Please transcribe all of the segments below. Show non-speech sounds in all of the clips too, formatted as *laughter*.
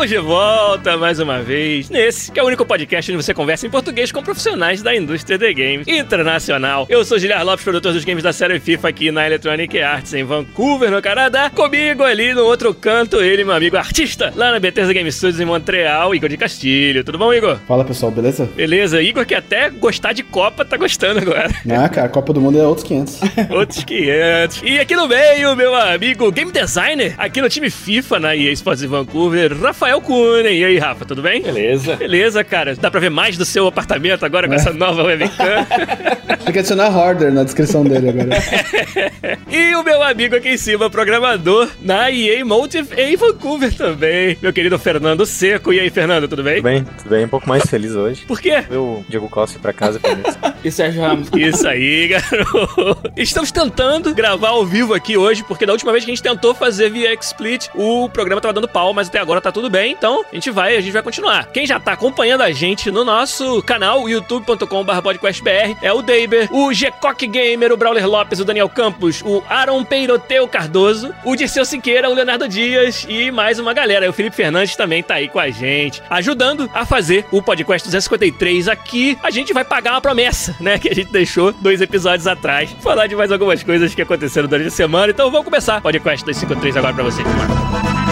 Estamos de volta mais uma vez nesse, que é o único podcast onde você conversa em português com profissionais da indústria de games internacional. Eu sou Giliar Lopes, produtor dos games da série FIFA aqui na Electronic Arts em Vancouver, no Canadá. Comigo ali no outro canto, ele, meu amigo artista, lá na Bethesda Game Studios em Montreal, Igor de Castilho. Tudo bom, Igor? Fala pessoal, beleza? Beleza, Igor que até gostar de Copa tá gostando agora. Ah, *laughs* cara, a Copa do Mundo é outros 500. *laughs* Outros 500. E aqui no meio, meu amigo game designer, aqui no time FIFA na EA Sports em Vancouver, Rafael Kunen. E aí, Rafa, tudo bem? Beleza. Beleza, cara. Dá pra ver mais do seu apartamento agora com É. essa nova webcam. *laughs* Tem que adicionar Hoarder na descrição dele agora. *laughs* e o meu amigo aqui em cima, programador na EA Motive em Vancouver também, meu querido Fernando Seco. E aí, Fernando, tudo bem? Tudo bem, tudo bem. Um pouco mais feliz hoje. Por quê? O Diego Costa pra casa com isso. *laughs* E Sérgio Ramos? Isso aí, garoto. Estamos tentando gravar ao vivo aqui hoje, porque da última vez que a gente tentou fazer via XSplit, o programa tava dando pau, mas até agora tá tudo bem. Então, a gente vai, a gente vai continuar. Quem já tá acompanhando a gente no nosso canal, youtube.com.br podcastbr, é o Deiber, o Gcock Gamer, o Brawler Lopes, o Daniel Campos, o Aaron Peiroteu Cardoso, o Dirceu Siqueira, o Leonardo Dias e mais uma galera. O Felipe Fernandes também tá aí com a gente, ajudando a fazer o podcast 253 aqui. A gente vai pagar uma promessa, né? Que a gente deixou dois episódios atrás. Falar de mais algumas coisas que aconteceram durante a semana. Então vamos começar o podcast 253 agora pra você. Vamos lá.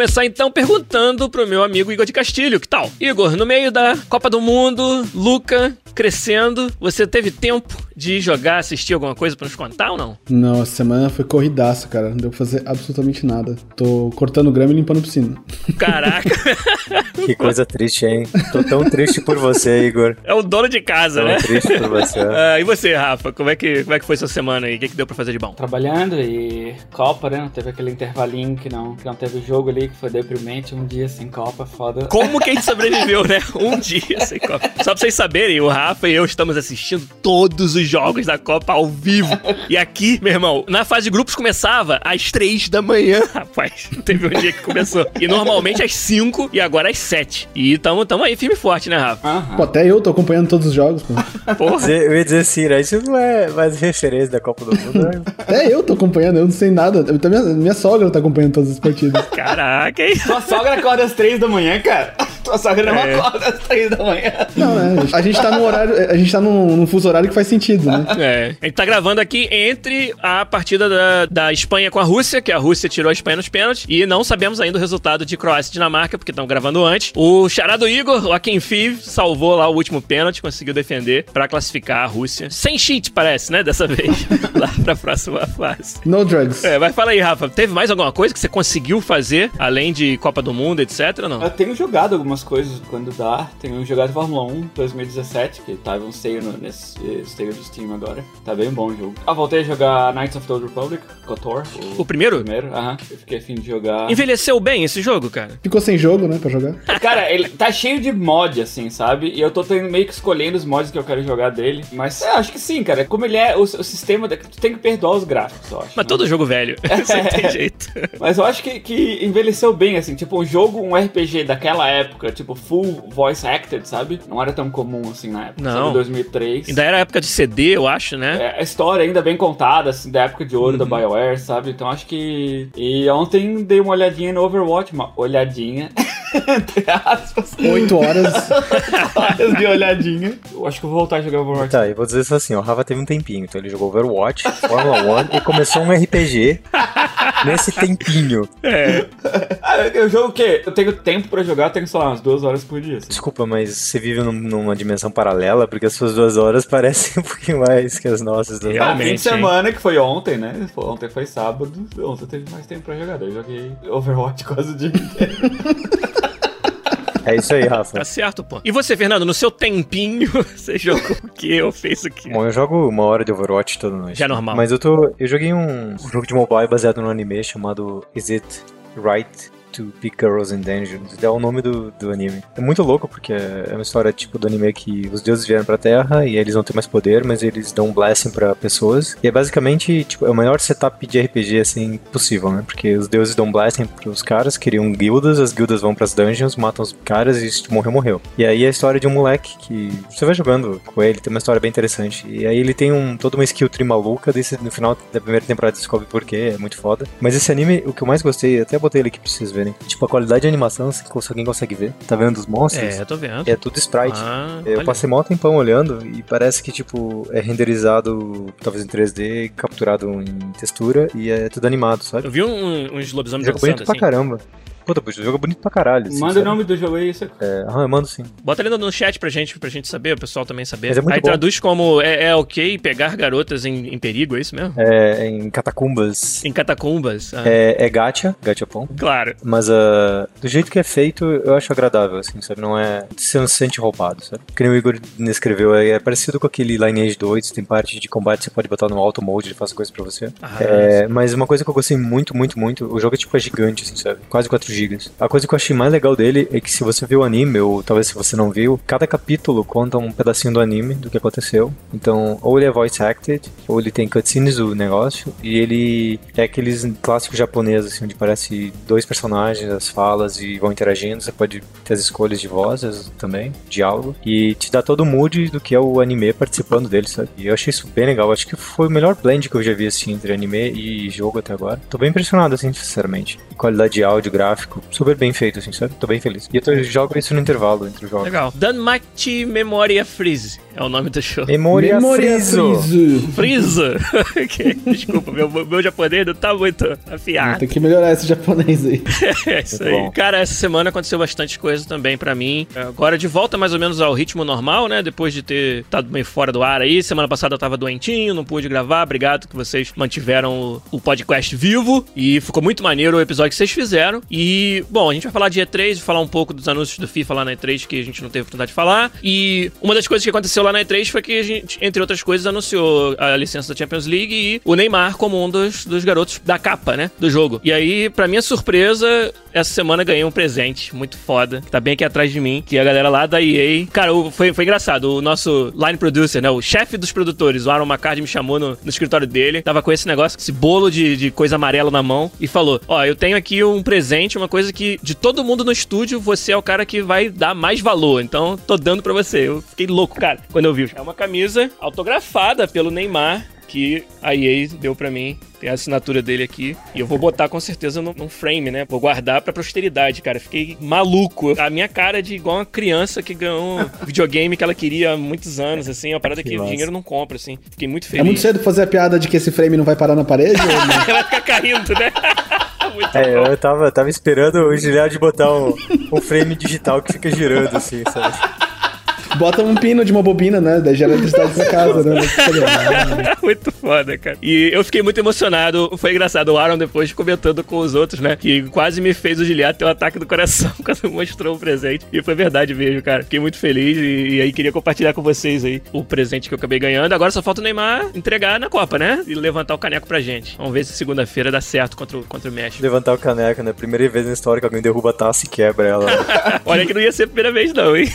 Começar então perguntando pro meu amigo Igor de Castilho, que tal? Igor, no meio da Copa do Mundo, Luca crescendo, você teve tempo de jogar, assistir alguma coisa pra nos contar ou não? Não, essa semana foi corridaça, cara. Não deu pra fazer absolutamente nada. Tô cortando grama e limpando piscina. Caraca, *laughs* Que coisa triste, hein? Tô tão triste por você, Igor. é o dono de casa, Tão né? triste por você. *laughs* Ah, e você, Rafa, como é, que, como é que foi sua semana aí? O que, que deu pra fazer de bom? Trabalhando e Copa, né? Teve aquele intervalinho que não, que não teve jogo ali, que foi deprimente. Um dia sem Copa, foda. Como que a gente sobreviveu, né? Um dia sem Copa. Só pra vocês saberem, o Rafa e eu estamos assistindo todos os jogos da Copa ao vivo. E aqui, meu irmão, na fase de grupos começava às três da manhã, *laughs* rapaz. Teve um dia que começou. E normalmente às cinco e agora às sete. E tamo, tamo aí firme e forte, né, Rafa? Aham. Pô, até eu tô acompanhando todos os jogos, pô. Porra. Eu ia dizer assim, né? Isso não é mais referência da Copa do Mundo. né? Até eu tô acompanhando, eu não sei nada. Eu- Minha, minha sogra tá acompanhando todas as partidas. Caraca, hein? Tua sogra acorda às três da manhã, cara. Tua sogra não É. acorda às três da manhã. Não, né? A gente tá num horário. A gente tá num, num fuso horário que faz sentido, né? *laughs* É, a gente tá gravando aqui entre a partida da, da Espanha com a Rússia, que a Rússia tirou a Espanha nos pênaltis, e não sabemos ainda o resultado de Croácia e Dinamarca, porque estão gravando antes. O charado Igor, o Akinfi, salvou lá o último pênalti, conseguiu defender pra classificar a Rússia. Sem cheat, parece, né, dessa vez, *laughs* lá pra próxima fase. No drugs. É, mas fala aí, Rafa, teve mais alguma coisa que você conseguiu fazer, além de Copa do Mundo, etc, ou não? Eu tenho jogado algumas coisas quando dá. Tenho jogado Fórmula 1 2017, que tava um sale no- nesse sale do Steam agora. Tá bem bom o jogo. Ah, voltei a jogar Knights of the Old Republic, KOTOR. O primeiro? primeiro, aham. Eu fiquei afim de jogar. Envelheceu bem esse jogo, cara? Ficou sem jogo, né, pra jogar. *laughs* Cara, ele tá cheio de mod, assim, sabe? E eu tô tendo meio que escolhendo os mods que eu quero jogar dele. Mas é, acho que sim, cara. Como ele é, o, o sistema. da- Tu tem que perdoar os gráficos, eu acho. Mas né? todo jogo velho, *laughs* não tem jeito. Mas eu acho que, que envelheceu bem, assim. Tipo, um jogo, um RPG daquela época, tipo, full voice acted, sabe? Não era tão comum assim na época. Não. Sabe, 2003. Ainda era época de CD, eu acho, né? É, a história ainda bem contada, assim, da época de ouro da BioWare, sabe? Então acho que. E ontem dei uma olhadinha no Overwatch, uma olhadinha. *laughs* Entre aspas. Oito horas. *laughs* Horas de olhadinha. Eu acho que eu vou voltar a jogar Overwatch. Tá, e vou dizer isso assim, o Rafa teve um tempinho, então ele jogou Overwatch, Fórmula 1 e começou um RPG *laughs* Nesse tempinho. É. Ah, eu jogo o quê? Eu tenho tempo pra jogar, tenho, sei lá, umas duas horas por dia. assim. Desculpa, mas você vive num- numa dimensão paralela, porque as suas duas horas parecem pouquinho mais que as nossas. Né? Real. Ah, fim Realmente, de semana, que foi ontem, né? Ontem foi sábado. Ontem teve mais tempo pra jogar. daí Eu joguei Overwatch quase o dia inteiro. *laughs* É isso aí, Rafa. Tá certo, pô. E você, Fernando, no seu tempinho, *laughs* você jogou o quê? Ou fez o quê? Bom, eu jogo uma hora de Overwatch toda noite. Já é normal. Mas eu tô. Eu joguei um, um jogo de mobile baseado no anime chamado Is It Right to Pick Girls in Dungeons? É o nome do, do anime. É muito louco porque é uma história tipo do anime que os deuses vieram pra Terra e eles não têm mais poder, mas eles dão um blessing pra pessoas. E é basicamente tipo, é o melhor setup de RPG assim possível, né? Porque os deuses dão blessing pros caras, criam guildas, as guildas vão pras dungeons, matam os caras e se morreu, morreu. E aí é a história de um moleque que você vai jogando com ele, tem uma história bem interessante. E aí ele tem um, toda uma skill tree maluca, desse, no final da primeira temporada descobre por quê, é muito foda. Mas esse anime, o que eu mais gostei, até botei ele aqui pra vocês verem. Tipo, a qualidade de animação, se alguém consegue ver. Tá vendo os monstros? É, eu tô vendo. É tudo sprite. Ah, Eu olha. passei mó tempão olhando e parece que, tipo, é renderizado talvez em 3D, capturado em textura e é tudo animado, sabe? Eu vi um- uns lobisomens dançando bonito pra assim. caramba. Puta, o jogo é bonito pra caralho. assim, Manda o sabe? nome do jogo aí, isso É, aham, eu mando sim. Bota ali no, no chat pra gente, pra gente saber, o pessoal também saber. Mas é muito Aí bom. traduz como é, é ok pegar garotas em, em perigo, é isso mesmo? É, em catacumbas. Em catacumbas. Ah, É, é gacha, gachapon. Claro. Mas ah, do jeito que é feito, eu acho agradável, assim, sabe? Não é. Você não se sente roubado, sabe? Que nem o Igor descreveu, é, é parecido com aquele Lineage 2, tem parte de combate que você pode botar no auto mode, ele faz coisa pra você. Ah, É, mas uma coisa que eu gostei muito, muito, muito, o jogo é tipo é gigante, assim, sabe? Quase 4 A coisa que eu achei mais legal dele é que se você viu o anime, ou talvez se você não viu, cada capítulo conta um pedacinho do anime, do que aconteceu. Então, ou ele é voice acted, ou ele tem cutscenes do negócio, e ele é aqueles clássicos japoneses, assim, onde parece dois personagens, as falas e vão interagindo. Você pode ter as escolhas de vozes também, diálogo, e te dá todo o mood do que é o anime participando dele, sabe? E eu achei isso bem legal. Acho que foi o melhor blend que eu já vi, assim, entre anime e jogo até agora. Tô bem impressionado, assim, sinceramente. Qualidade de áudio, gráfico, super bem feito, assim, sabe? Tô bem feliz. E eu tô, jogo isso no intervalo entre os jogos. Legal. Danmachi Memoria Freeze é o nome do show. Memória, Memória Friso. Friso. Freeza! *laughs* Ok, Desculpa, meu, meu japonês não tá muito afiado. Tem que melhorar esse japonês aí. *laughs* É isso Muito aí. bom. Cara, essa semana aconteceu bastante coisa também pra mim. Agora de volta mais ou menos ao ritmo normal, né? Depois de ter estado meio fora do ar aí. Semana passada eu tava doentinho, não pude gravar. Obrigado que vocês mantiveram o, o podcast vivo. E ficou muito maneiro o episódio que vocês fizeram. E, bom, a gente vai falar de E3, falar um pouco dos anúncios do FIFA lá na E3 que a gente não teve oportunidade de falar. E uma das coisas que aconteceu lá na E3 foi que a gente, entre outras coisas, anunciou a licença da Champions League e o Neymar como um dos, dos garotos da capa, né? Do jogo. E aí, pra minha surpresa, essa semana ganhei um presente muito foda, que tá bem aqui atrás de mim, que é a galera lá da EA. Cara, foi, foi engraçado. O nosso line producer, né? O chefe dos produtores, o Aaron McCarthy, me chamou no, no escritório dele. Tava com esse negócio, esse bolo de, de coisa amarela na mão, e falou: Ó, eu tenho aqui um presente, uma coisa que de todo mundo no estúdio, você é o cara que vai dar mais valor. Então, tô dando pra você. Eu fiquei louco, cara, quando eu vi. É uma camisa autografada pelo Neymar que a EA deu pra mim. Tem a assinatura dele aqui. E eu vou botar com certeza num, frame, né? Vou guardar pra posteridade, cara. Fiquei maluco. A minha cara é de igual uma criança que ganhou um *laughs* videogame que ela queria há muitos anos, assim. Uma parada que, Que o dinheiro não compra, assim. Fiquei muito É feliz. muito cedo fazer a piada de que esse frame não vai parar na parede? *laughs* Vai ficar caindo, né? *laughs* muito É, bom. eu tava, tava esperando o Giliard botar um, um frame digital que fica girando, assim, sabe? Bota um pino de uma bobina, né? Daí gera eletricidade na casa, né? *laughs* Muito foda, cara. E eu fiquei muito emocionado. Foi engraçado. O Aaron depois comentando com os outros, né? Que quase me fez o Giliato ter um ataque do coração *laughs* quando mostrou o presente. E foi verdade mesmo, cara. Fiquei muito feliz e, e aí queria compartilhar com vocês aí o presente que eu acabei ganhando. Agora só falta o Neymar entregar na Copa, né? E levantar o caneco pra gente. Vamos ver se segunda-feira dá certo contra o, contra o México. Levantar o caneco, né? Primeira vez na história que alguém derruba a taça e quebra ela. *laughs* Olha que não ia ser a primeira vez, não, hein?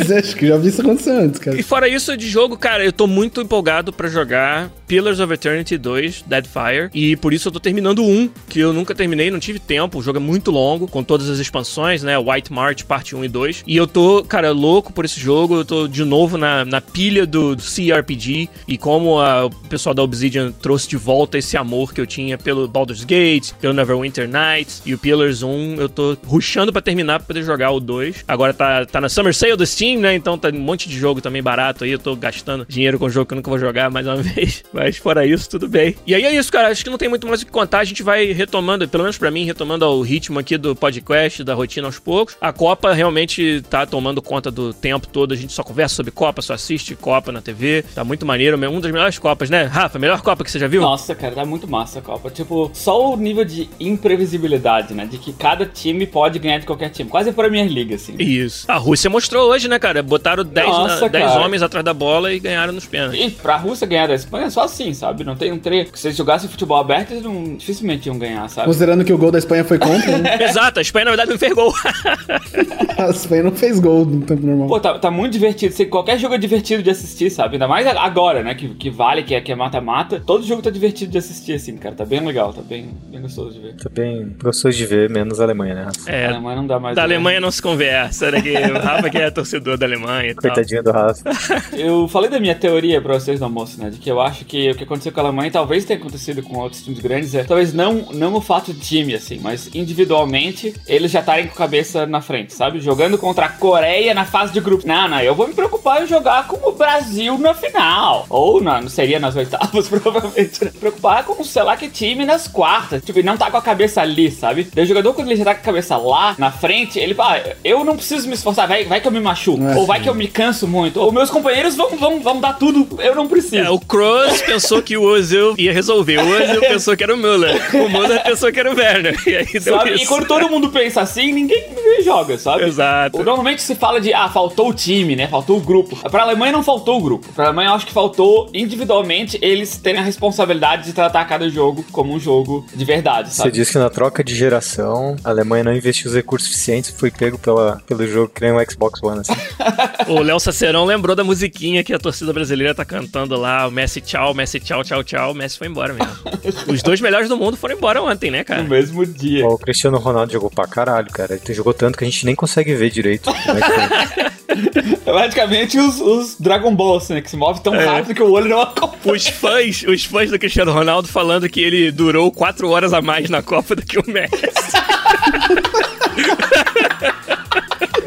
Acho que já vi isso acontecer antes, cara. E fora isso de jogo, cara, eu tô muito empolgado pra jogar Pillars of Eternity 2, Deadfire. E por isso eu tô terminando um, que eu nunca terminei, não tive tempo. O jogo é muito longo, com todas as expansões, né? White March, parte 1 e 2. E eu tô, cara, louco por esse jogo. Eu tô de novo na, na pilha do, do CRPG. E como a- o pessoal da Obsidian trouxe de volta esse amor que eu tinha pelo Baldur's Gate, pelo Neverwinter Nights e o Pillars 1, eu tô rushando pra terminar pra poder jogar o 2. Agora tá, tá na Summer Sale do Steam, Steam, né? Então tá um monte de jogo também barato aí. Eu tô gastando dinheiro com jogo que eu nunca vou jogar mais uma *laughs* vez. Mas fora isso, tudo bem. E aí é isso, cara. Acho que não tem muito mais o que contar. A gente vai retomando, pelo menos pra mim, retomando o ritmo aqui do podcast, da rotina aos poucos. A Copa realmente tá tomando conta do tempo todo. A gente só conversa sobre Copa, só assiste Copa na TV. Tá muito maneiro. Um das melhores Copas, né? Rafa, melhor Copa que você já viu? Nossa, cara, tá muito massa a Copa. Tipo, só o nível de imprevisibilidade, né? De que cada time pode ganhar de qualquer time. Quase a Premier League, assim. Isso. A Rússia mostrou hoje, né, cara? Botaram 10 Nossa, dez cara. homens atrás da bola e ganharam nos pênaltis. E pra Rússia ganhar da Espanha é só assim, sabe? Não tem um treino. Se eles jogassem futebol aberto, eles não, dificilmente iam ganhar, sabe? Considerando que o gol da Espanha foi contra, né? *laughs* Exato, a Espanha na verdade não fez gol. *laughs* a Espanha não fez gol no tempo normal. Pô, tá, tá muito divertido. Sei, qualquer jogo é divertido de assistir, sabe? Ainda mais agora, né? Que, que vale, que é que é mata-mata. Todo jogo tá divertido de assistir, assim, cara. Tá bem legal, tá bem, bem gostoso de ver. Tá bem gostoso de ver, menos a Alemanha, né? Rafa? A É, Alemanha não dá mais. da? Alemanha não se conversa, né? Que o Rafa que é torcedor da Alemanha e tal. Coitadinho do Rafa. *laughs* Eu falei da minha teoria pra vocês no almoço, né? De que eu acho que o que aconteceu com a Alemanha talvez tenha acontecido com outros times grandes. É, talvez não, não o fato de time, assim, mas individualmente eles já estarem com a cabeça na frente, sabe? Jogando contra a Coreia na fase de grupo. Não, não, eu vou me preocupar em jogar com o Brasil na final. Ou na, não seria nas oitavas, *laughs* provavelmente. Né? Preocupar com sei lá que time nas quartas. Tipo, ele não tá com a cabeça ali, sabe? Daí o jogador, quando ele já tá com a cabeça lá, na frente, ele fala, ah, eu não preciso me esforçar, vai, vai que eu me machuco. É, ou vai que eu me canso muito. Ou meus companheiros vão, vão, vão dar tudo, eu não preciso. É, o Kroos pensou que o Ozil ia resolver. O Ozil pensou que era o Müller. O Müller pensou que era o Werner. E aí deu Sabe? isso. E quando todo mundo pensa assim, ninguém, ninguém joga, sabe? Exato. Normalmente se fala de, ah, faltou o time, né? Faltou o grupo. Pra Alemanha não faltou o grupo. Pra Alemanha eu acho que faltou, individualmente, eles terem a responsabilidade de tratar cada jogo como um jogo de verdade, Você sabe? disse que na troca de geração, a Alemanha não investiu os recursos suficientes, foi pego pela, pelo jogo que nem o Xbox One, assim. *laughs* O Léo Sacerão lembrou da musiquinha que a torcida brasileira tá cantando lá. O Messi tchau, Messi tchau, tchau, tchau. O Messi foi embora mesmo. *laughs* Os dois melhores do mundo foram embora ontem, né, cara? No mesmo dia. Ó, o Cristiano Ronaldo jogou pra caralho, cara. Ele jogou tanto que a gente nem consegue ver direito. como é que foi. É *laughs* praticamente os, os Dragon Balls, né? Que se move tão É. rápido que o olho não acompanha. Os fãs, os fãs do Cristiano Ronaldo falando que ele durou quatro horas a mais na Copa do que o Messi.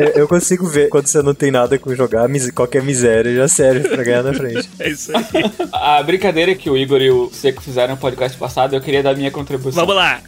Eu, eu consigo ver quando você não tem nada com jogar, mis- qualquer miséria já serve pra ganhar na frente. *laughs* É isso aí. A brincadeira que o Igor e o Seco fizeram no podcast passado, eu queria dar minha contribuição. Vamos lá.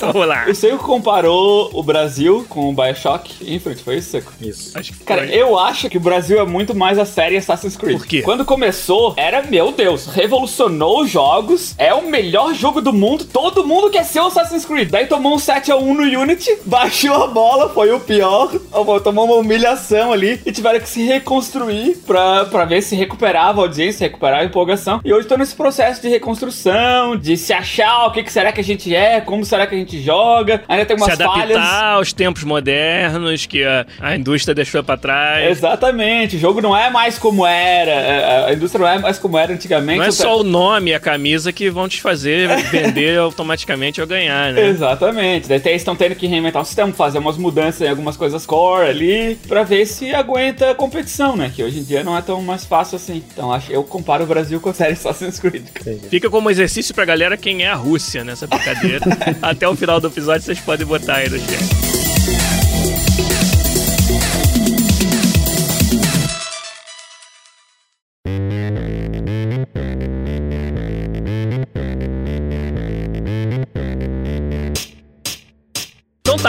Vamos lá. *laughs* O Seco comparou o Brasil com o Bioshock Infinite, foi isso, Seco? Isso. Acho que Cara, foi. eu acho que o Brasil é muito mais a série Assassin's Creed. Por quê? Quando começou, era, meu Deus, revolucionou os jogos, é o melhor jogo do mundo, todo mundo quer ser o Assassin's Creed. Daí tomou um 7x1 no Unity, *laughs* baixou a bola, foi o pior, tomou uma humilhação ali e tiveram que se reconstruir pra, pra ver se recuperava a audiência, recuperar a empolgação. E hoje tô nesse processo de reconstrução, de se achar o que, que será que a gente é, como será que a gente joga. Ainda tem Se umas adaptar falhas. aos tempos modernos que a, a indústria deixou pra trás. Exatamente, o jogo não é mais como era, é, a indústria não é mais como era antigamente. Não é só o nome e a camisa que vão te fazer *laughs* vender automaticamente ou ganhar, né? Exatamente, daí eles estão tendo que reinventar o sistema, fazer umas mudanças em algumas coisas core ali, pra ver se aguenta a competição, né? Que hoje em dia não é tão mais fácil assim. Então acho eu comparo o Brasil com a série Assassin's Creed. Entendi. Fica como exercício pra galera quem é a Rússia nessa brincadeira. *laughs* Até o final do episódio vocês podem botar aí no chat.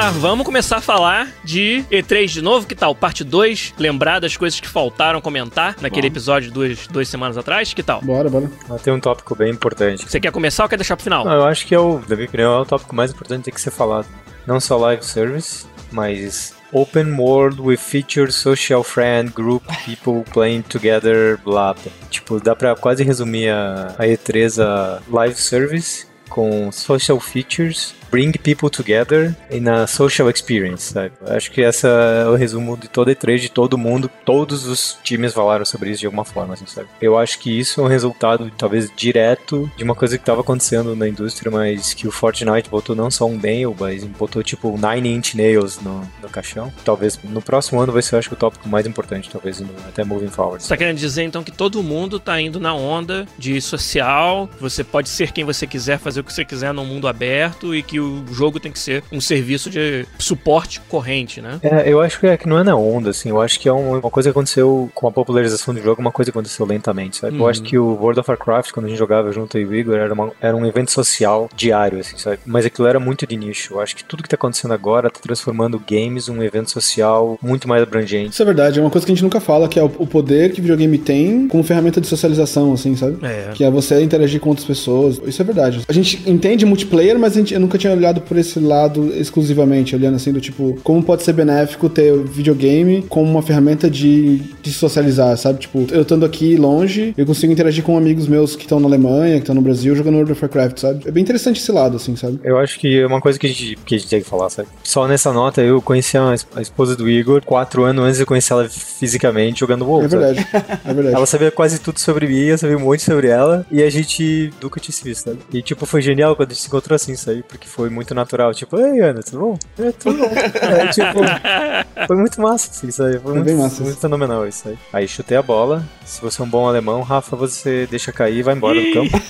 Tá, vamos começar a falar de E3 de novo, que tal? Parte 2, lembrar das coisas que faltaram comentar naquele episódio duas, duas semanas atrás, que tal? Bora, bora. Mas tem um tópico bem importante. Você quer começar ou quer deixar pro final? Não, eu acho que é o, na minha opinião, é o tópico mais importante que tem que ser falado. Não só live service, mas open world with features, social friend, group, people playing together, blá. blá. Tipo, dá pra quase resumir a, a E3 a live service com social features, bring people together e na social experience, sabe? Acho que essa é o resumo de toda E3, de todo mundo. Todos os times falaram sobre isso de alguma forma, assim, sabe? Eu acho que isso é um resultado, talvez, direto de uma coisa que estava acontecendo na indústria, mas que o Fortnite botou não só um nail, mas botou, tipo, 9 inch nails no, no caixão. Talvez no próximo ano vai ser, eu acho, o tópico mais importante, talvez, no- até moving forward. Você tá querendo dizer então que todo mundo tá indo na onda de social, você pode ser quem você quiser, fazer o que você quiser num mundo aberto e que o jogo tem que ser um serviço de suporte corrente, né? É, eu acho que, é, que não é na onda, assim. Eu acho que é uma, uma coisa que aconteceu com a popularização do jogo, uma coisa que aconteceu lentamente, sabe? Eu Uhum. acho que o World of Warcraft, quando a gente jogava junto aí, o Igor, era, uma- era um evento social diário, assim, sabe? Mas aquilo era muito de nicho. Eu acho que tudo que tá acontecendo agora tá transformando games um evento social muito mais abrangente. Isso é verdade, é uma coisa que a gente nunca fala, que é o, o poder que o videogame tem como ferramenta de socialização, assim, sabe? É. Que é você interagir com outras pessoas. Isso é verdade. A gente entende multiplayer, mas a gente, eu nunca tinha olhado por esse lado exclusivamente, olhando assim, do tipo, como pode ser benéfico ter videogame como uma ferramenta de, de socializar, sabe? Tipo, eu estando aqui longe, eu consigo interagir com amigos meus que estão na Alemanha, que estão no Brasil, jogando World of Warcraft, sabe? É bem interessante esse lado, assim, sabe? Eu acho que é uma coisa que a gente, que a gente tem que falar, sabe? Só nessa nota, eu conheci a, a esposa do Igor quatro anos antes de conhecer ela fisicamente jogando WoW. É verdade. É verdade. *laughs* Ela sabia quase tudo sobre mim, eu sabia um monte sobre ela, e a gente nunca tinha se visto, sabe? E, tipo, foi genial quando a gente se encontrou assim, sabe? Porque foi muito natural. Tipo, ei, Ana, tudo bom? É, tudo bom. É, tipo, *laughs* foi muito massa, assim, sabe? Foi, muito, bem massa muito isso. fenomenal isso aí. Aí chutei a bola. Se você é um bom alemão, Rafa, você deixa cair e vai embora do campo. *laughs*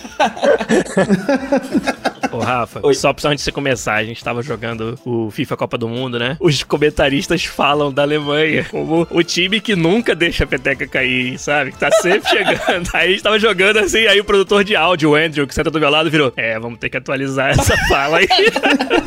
Rafa, Oi. só pra antes de você começar, a gente tava jogando o FIFA Copa do Mundo, né? Os comentaristas falam da Alemanha como o time que nunca deixa a peteca cair, sabe? Que tá sempre *laughs* chegando. Aí a gente tava jogando assim, aí o produtor de áudio, o Andrew, que senta do meu lado, virou: É, vamos ter que atualizar essa fala aí. *laughs*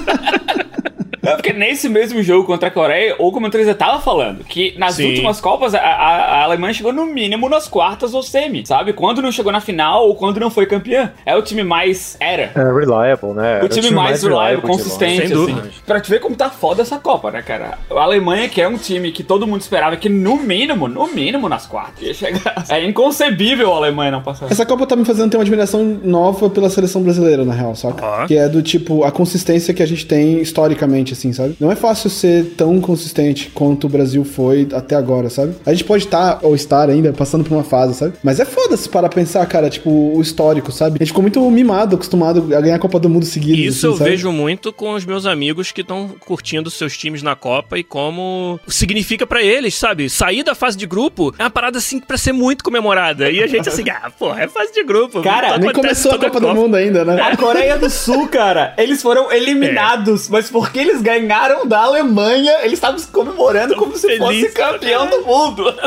É porque nesse mesmo jogo contra a Coreia, o comentarista tava falando que nas Sim. últimas Copas a, a- a Alemanha chegou no mínimo nas quartas ou semi, sabe? Quando não chegou na final ou quando não foi campeã. É o time mais era. É reliable, né? Era O time, mais reliable, de consistente, Sem assim. Pra te ver como tá foda essa Copa, né, cara? A Alemanha, que é um time que todo mundo esperava que no mínimo, no mínimo nas quartas ia chegar. *laughs* É inconcebível a Alemanha não passar. Essa Copa tá me fazendo ter uma admiração nova pela seleção brasileira, na real, saca? Ó. Que é do tipo, a consistência que a gente tem historicamente, assim, sabe? Não é fácil ser tão consistente quanto o Brasil foi até agora, sabe? A gente pode estar, ou estar ainda, passando por uma fase, sabe? Mas é foda se parar pra pensar, cara, tipo, o histórico, sabe? A gente ficou muito mimado, acostumado a ganhar a Copa do Mundo seguido. Isso assim, eu sabe? vejo muito com os meus amigos que estão curtindo seus times na Copa e como significa pra eles, sabe? Sair da fase de grupo é uma parada assim pra ser muito comemorada. E a gente assim, ah, porra, é fase de grupo. Cara, Nem começou a toda Copa do Mundo ainda, né? A Coreia do Sul, cara, eles foram eliminados, mas porque eles ganharam da Alemanha, eles estavam comemorando como se fosse feliz, campeão do mundo. *laughs*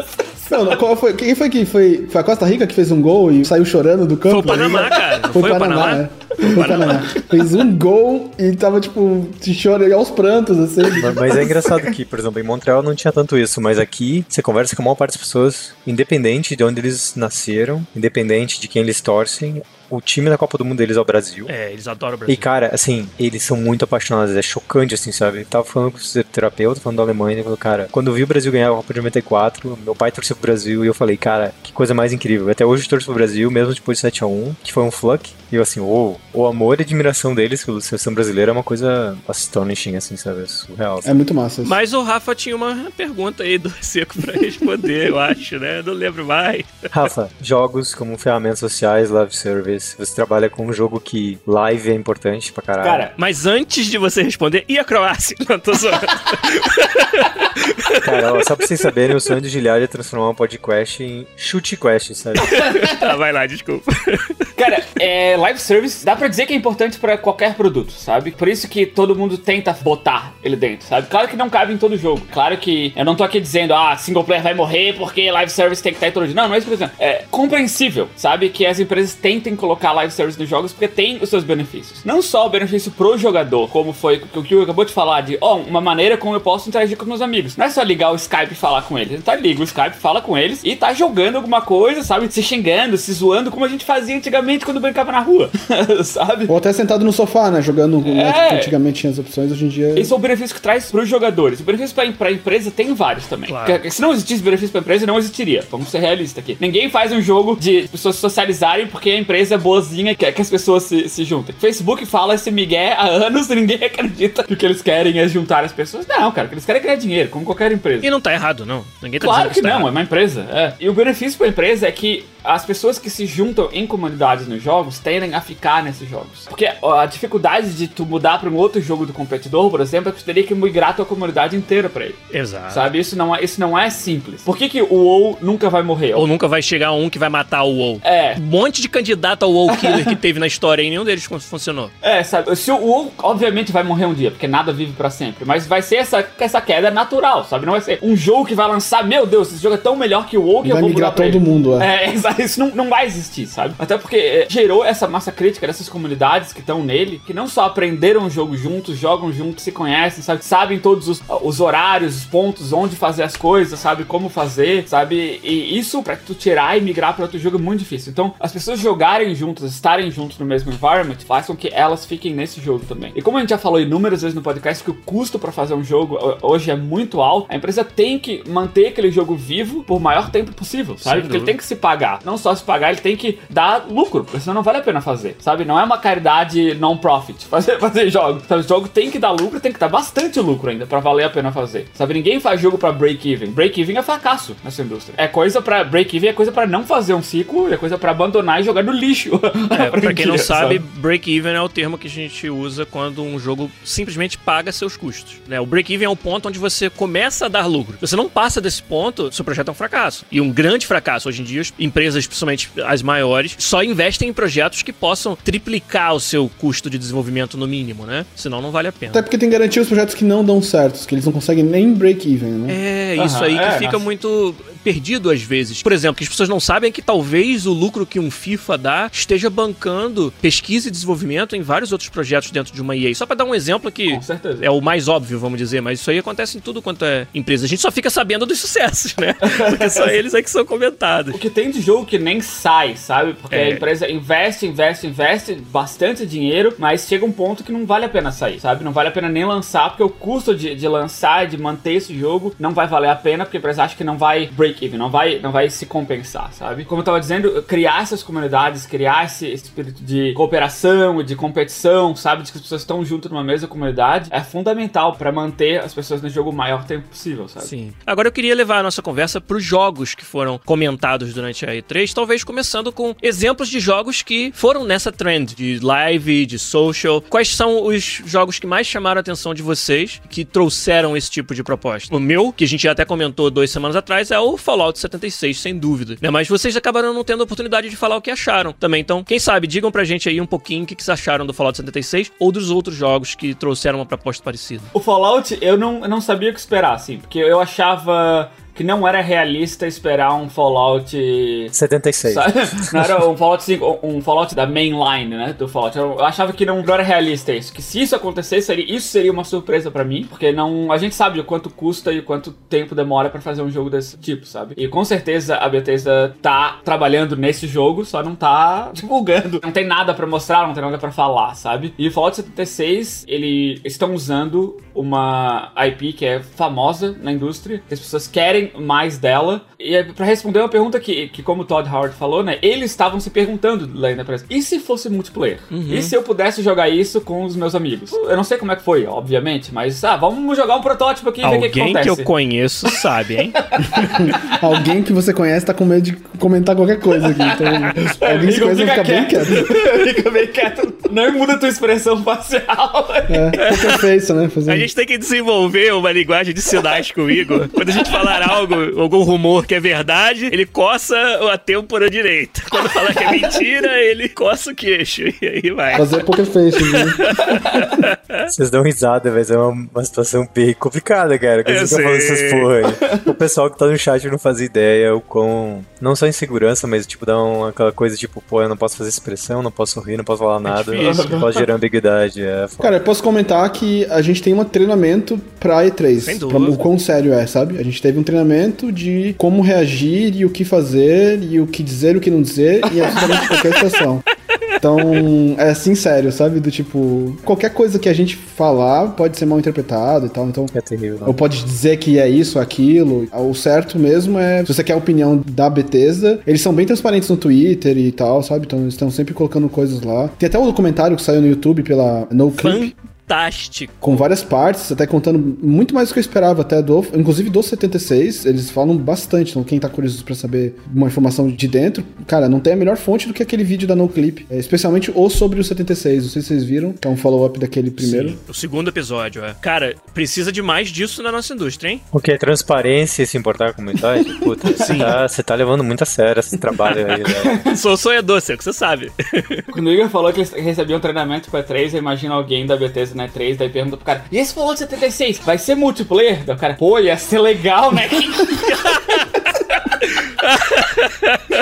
Não, não, qual foi? Quem foi que foi? Foi a Costa Rica que fez um gol e saiu chorando do campo? Foi o Panamá, cara. Foi, foi o Panamá, Panamá? é. Foi o Panamá. Fez um gol e tava, tipo, se chorando aos prantos, assim. Mas- Mas é engraçado que, por exemplo, em Montreal não tinha tanto isso, mas aqui você conversa com a maior parte das pessoas, independente de onde eles nasceram, independente de quem eles torcem, o time da Copa do Mundo deles é o Brasil. É, eles adoram o Brasil. E cara, assim, eles são muito apaixonados, é chocante, assim, sabe? Eu tava falando com o terapeuta, falando da Alemanha, ele falou, cara, quando eu vi o Brasil ganhar a Copa de 94, meu pai torceu pro Brasil e eu falei, cara, que coisa mais incrível. Até hoje eu torço pro Brasil, mesmo depois de 7x1, que foi um fluck. E eu assim, uou, o amor e admiração deles pela seleção brasileira é uma coisa astonishing, assim, sabe? É surreal. É muito massa. isso. Mas o Rafa tinha uma pergunta aí do *laughs* Seco pra responder, eu acho, né? Não lembro mais. Rafa, jogos como ferramentas sociais, live service, você trabalha com um jogo que live é importante pra caralho. Cara, Mas antes de você responder, e a Croácia? *laughs* Não, tô zoando. Cara, ó, só pra vocês saberem, o sonho do Giliard é transformar um podcast em chute quest, sabe? tá, vai lá, desculpa. Cara, é, live service dá pra dizer que é importante pra qualquer produto, sabe? Por isso que todo mundo tenta botar ele dentro, sabe? Claro que não cabe em todo jogo. Claro que eu não tô aqui dizendo, ah, single player vai morrer porque live service tem que estar em todo jogo. Não, não é isso que eu tô dizendo. É compreensível, sabe? Que as empresas tentem colocar live service nos jogos porque tem os seus benefícios. Não só o benefício pro jogador, como foi o que o acabou de falar de, ó, uma maneira como eu posso interagir com meus amigos. Não é só ligar o Skype e falar com eles. Tá, liga o Skype, fala com eles e tá jogando alguma coisa, sabe? Se xingando, se zoando, como a gente fazia antigamente quando brincava na rua, *laughs* sabe? Ou até sentado no sofá, né? Jogando. né, É. que antigamente tinha as opções, hoje em dia. Esse é o benefício que traz pros jogadores. O benefício pra, pra empresa tem vários também. Claro. Se não existisse benefício pra empresa, não existiria. Vamos ser realistas aqui. Ninguém faz um jogo de pessoas se socializarem porque a empresa é boazinha e quer que as pessoas se, se juntem. Facebook fala esse migué há anos e ninguém *laughs* acredita que o que eles querem é juntar as pessoas. Não, cara, o que eles querem é ganhar dinheiro, como qualquer empresa. E não tá errado, não. Ninguém tá Claro dizendo que tá não, é errado. uma empresa. É. E o benefício para a empresa é que as pessoas que se juntam em comunidades nos jogos tendem a ficar nesses jogos. Porque ó, a dificuldade de tu mudar para um outro jogo do competidor, por exemplo, é que tu teria que migrar tua comunidade inteira pra ele. Exato. Sabe? Isso não é, isso não é simples. Por que, que o WoW nunca vai morrer? Ou nunca vai chegar um que vai matar o WoW. É. Um monte de candidato ao WoW Killer que teve na história e nenhum deles funcionou. É, sabe? Se o WoW, obviamente, vai morrer um dia, porque nada vive pra sempre. Mas vai ser essa, essa queda natural, sabe? Não vai ser um jogo que vai lançar, meu Deus, esse jogo é tão melhor que o WoW que Vai eu vou migrar mudar pra todo ele. mundo, é. É, *laughs* exato. Isso não, não vai existir, sabe? Até porque é, gerou essa massa crítica dessas comunidades que estão nele, que não só aprenderam o jogo juntos, jogam juntos, se conhecem, sabe? Sabem todos os, os horários, os pontos, onde fazer as coisas, sabe? Como fazer, sabe? E isso, pra tu tirar e migrar pra outro jogo, é muito difícil. Então, as pessoas jogarem juntas, estarem juntos no mesmo environment, faz com que elas fiquem nesse jogo também. E como a gente já falou inúmeras vezes no podcast, que o custo pra fazer um jogo ho- hoje é muito alto, a empresa tem que manter aquele jogo vivo por maior tempo possível, sabe? Porque ele tem que se pagar. Não só se pagar, ele tem que dar lucro, porque senão não vale a pena fazer, sabe? Não é uma caridade non-profit *laughs* fazer, fazer jogo. Sabe? O jogo tem que dar lucro, tem que dar bastante lucro ainda pra valer a pena fazer. Sabe? Ninguém faz jogo pra break-even. Break-even é fracasso nessa indústria. É coisa pra break-even, é coisa pra não fazer um ciclo, é coisa pra abandonar e jogar no lixo. *laughs* É, pra quem não franquia, sabe, break-even é o termo que a gente usa quando um jogo simplesmente paga seus custos. Né? O break-even é o ponto onde você começa a dar lucro. Se você não passa desse ponto, seu projeto é um fracasso. E um grande fracasso. Hoje em dia, as empresas, principalmente as maiores, só investem em projetos que possam triplicar o seu custo de desenvolvimento no mínimo, né? Senão não vale a pena. Até porque tem garantia os projetos que não dão certo, que eles não conseguem nem break-even, né? É, isso aí que é, fica nossa. muito perdido às vezes. Por exemplo, que as pessoas não sabem é que talvez o lucro que um FIFA dá esteja bancando pesquisa e desenvolvimento em vários outros projetos dentro de uma EA. Só pra dar um exemplo que é o mais óbvio, vamos dizer, mas isso aí acontece em tudo quanto é empresa. A gente só fica sabendo dos sucessos, né? *laughs* Porque só eles é que são comentados. O que tem de jogo que nem sai, sabe? Porque É. a empresa investe, investe, investe bastante dinheiro, mas chega um ponto que não vale a pena sair, sabe? Não vale a pena nem lançar, porque o custo de, de lançar, de manter esse jogo, não vai valer a pena, porque a empresa acha que não vai break even, não vai, não vai se compensar, sabe? Como eu tava dizendo, criar essas comunidades, criar esse espírito de cooperação de competição, sabe? De que as pessoas estão junto numa mesma comunidade, é fundamental pra manter as pessoas no jogo o maior tempo possível, sabe? Sim. Agora eu queria levar a nossa conversa para os jogos que foram comentados durante a E3, talvez começando com exemplos de jogos que foram nessa trend de live, de social. Quais são os jogos que mais chamaram a atenção de vocês, que trouxeram esse tipo de proposta? O meu, que a gente já até comentou duas semanas atrás, é o Fallout 76, sem dúvida. né? Mas vocês acabaram não tendo a oportunidade de falar o que acharam também. Então, quem sabe, digam pra gente aí um pouquinho o que que vocês acharam do Fallout 76 ou dos outros jogos que trouxeram uma proposta parecida. O Fallout, eu não, eu não sabia o que esperar, assim, porque eu achava que não era realista esperar um Fallout. 76. sabe? Não era um Fallout 5, um Fallout da mainline, né? Do Fallout. Eu achava que não, não era realista isso. Que se isso acontecesse, seria, isso seria uma surpresa pra mim. Porque não. A gente sabe o quanto custa e o quanto tempo demora pra fazer um jogo desse tipo, sabe? E com certeza a Bethesda tá trabalhando nesse jogo, só não tá *laughs* divulgando. Não tem nada pra mostrar, não tem nada pra falar, sabe? E o Fallout 76, eles estão usando uma IP que é famosa na indústria, que as pessoas querem mais dela. E é pra responder uma pergunta que, que como o Todd Howard falou, né? Eles estavam se perguntando lá na e se fosse multiplayer? E se eu pudesse jogar isso com os meus amigos? Eu não sei como é que foi, obviamente, mas ah, vamos jogar um protótipo aqui e ver o que, que Alguém que acontece. eu conheço sabe, hein? *laughs* Alguém que você conhece tá com medo de comentar qualquer coisa aqui. Então, *laughs* alguém que Fica- conhece vai ficar bem quieto. *laughs* fica bem quieto. Não muda tua expressão facial. É, poker face, né? Fazendo... A gente tem que desenvolver uma linguagem de sinais com o Igor. Quando a gente falar algo, algum rumor que é verdade, ele coça a têmpora direita. Quando falar que é mentira, *laughs* ele coça o queixo. E aí vai. Fazer poker face, né? *laughs* Vocês dão risada, mas é uma, uma situação bem complicada, cara. Que Eu falando essas porra aí. O pessoal que tá no chat não faz ideia o quão. Não só insegurança, mas tipo, dá uma, aquela coisa tipo, pô, eu não posso fazer expressão, não posso sorrir, não posso falar nada. difícil. pode gerar ambiguidade. É foda. Cara, eu posso comentar que a gente tem um treinamento pra E3. Sem pra dúvida. o quão sério é, sabe? A gente teve um treinamento de como reagir e o que fazer, e o que dizer e o que não dizer, em absolutamente *laughs* qualquer situação. Então, é assim sério, sabe? Do tipo, qualquer coisa que a gente falar pode ser mal interpretado e tal. Então, É terrível. ou pode dizer que é isso, aquilo. O certo mesmo é, se você quer a opinião da Bethesda, eles são bem transparentes no Twitter e tal, sabe? Então eles estão sempre colocando coisas lá. Tem até um documentário que saiu no YouTube pela No Clip. Fantástico. Com várias partes, até contando muito mais do que eu esperava, até do. Inclusive do 76, eles falam bastante. Então, quem tá curioso pra saber uma informação de dentro, cara, não tem a melhor fonte do que aquele vídeo da NoClip. É, especialmente o sobre o 76. Não sei se vocês viram, que é um follow-up daquele primeiro. Sim, o segundo episódio, é. Cara, precisa de mais disso na nossa indústria, hein? O que? Transparência e se importar com a comunidade? *laughs* Puta, você tá, você tá levando muito a sério esse trabalho aí, né? *laughs* Sou sonhador, que você sabe. Quando o Igor falou que eles recebiam treinamento pra 3, eu imagino alguém da Bethesda na 3, daí pergunta pro cara, e esse Fallout 76, vai ser multiplayer? Daí o cara, pô, ia ser legal, né? *laughs*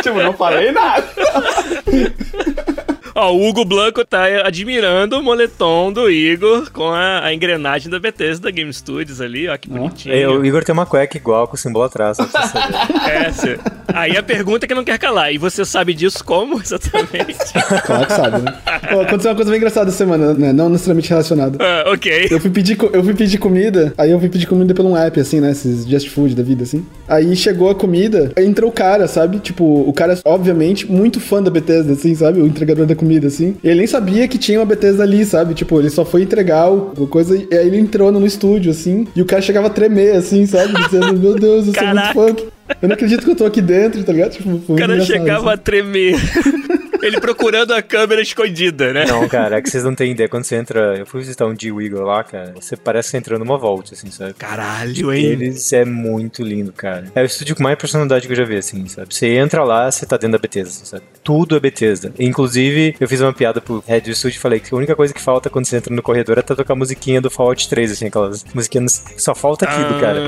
tipo, não falei nada. *laughs* Ó, o Hugo Blanco tá admirando o moletom do Igor com a, a engrenagem da Bethesda Game Studios ali, ó, que bonitinho. É, o Igor tem uma cueca igual com o símbolo atrás, só pra você saber. *laughs* É, cê- aí a pergunta é que não quer calar, e você sabe disso como *laughs* exatamente? Claro que sabe, né? Ó, aconteceu uma coisa bem engraçada essa semana, né? Não necessariamente relacionada. Ah, ok. Eu fui, pedir, eu fui pedir comida, aí eu fui pedir comida pelo um app, assim, né? Esses Just Food da vida, assim. Aí chegou a comida, aí entrou o cara, sabe? Tipo, o cara, obviamente, muito fã da Bethesda, assim, sabe? O entregador da comida, assim. Ele nem sabia que tinha uma Bethesda ali, sabe? Tipo, ele só foi entregar o, o coisa e aí ele entrou no estúdio, assim. E o cara chegava a tremer, assim, sabe? *laughs* Dizendo, meu Deus, eu sou muito fã. Eu não acredito que eu tô aqui dentro, tá ligado? Tipo, foi O cara chegava a assim. tremer. *laughs* Ele procurando a câmera escondida, né? Não, cara, é que vocês não têm ideia. Quando você entra. Eu fui visitar um Igor lá, cara. Você parece que você entrando numa volta, assim, sabe? Caralho, hein? Eles é muito lindo, cara. É o estúdio com mais personalidade que eu já vi, assim, sabe? Você entra lá, você tá dentro da Bethesda, assim, sabe? Tudo é Bethesda. Inclusive, eu fiz uma piada pro head do estúdio e falei que a única coisa que falta quando você entra no corredor é tá tocar a musiquinha do Fallout 3, assim, aquelas musiquinhas. Só falta aquilo, cara.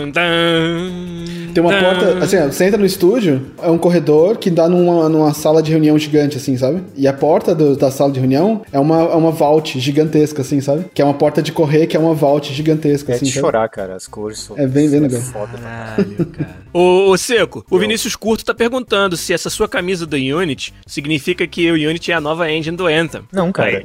Tem uma porta, assim, ó, você entra no estúdio, é um corredor que dá numa, numa sala de reunião gigante, assim, sabe? E a porta do- da sala de reunião é uma, é uma vault gigantesca, assim, sabe? Que é uma porta de correr, que é uma vault gigantesca, É assim, de sabe? chorar, cara. As cores são. É bem- bem legal. Foda, Caralho, cara. Ô, ô, Seco, o Vinícius Curto tá perguntando se essa sua camisa do Unity significa que o Unity é a nova engine do Anthem. Não, cara. é-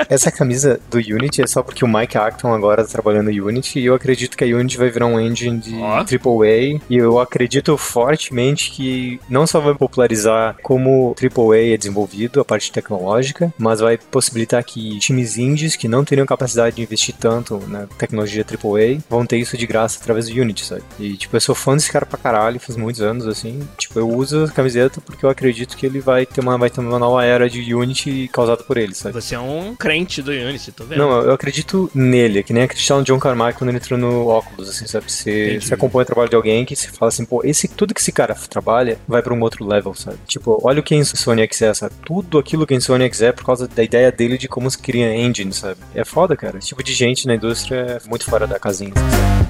é- essa camisa do Unity é só porque o Mike Acton agora tá trabalhando no Unity e eu acredito que a Unity vai virar um engine de Ó. AAA e eu acredito fortemente que não só vai popularizar como AAA é desenvolvido, a parte tecnológica, mas vai possibilitar que times indies que não teriam capacidade de investir tanto na tecnologia AAA vão ter isso de graça através do Unity, sabe? E, tipo, eu sou fã desse cara pra caralho, faz muitos anos, assim. Tipo, eu uso a camiseta porque eu acredito que ele vai ter uma, vai ter uma nova era de Unity causada por ele, sabe? Você é um crente do Unity, tô vendo? Não, eu eu acredito nele, é que nem acreditar no John Carmack quando ele entrou no óculos, assim, sabe? Você, Entendi. você acompanha o trabalho de alguém que você fala assim, pô, esse, tudo que esse cara trabalha vai pra um outro level, sabe? Tipo, olha o que Sony X é, sabe? Tudo aquilo que Sony X é por causa da ideia dele de como se cria engine, sabe? É foda, cara. Esse tipo de gente na indústria é muito fora da casinha, sabe?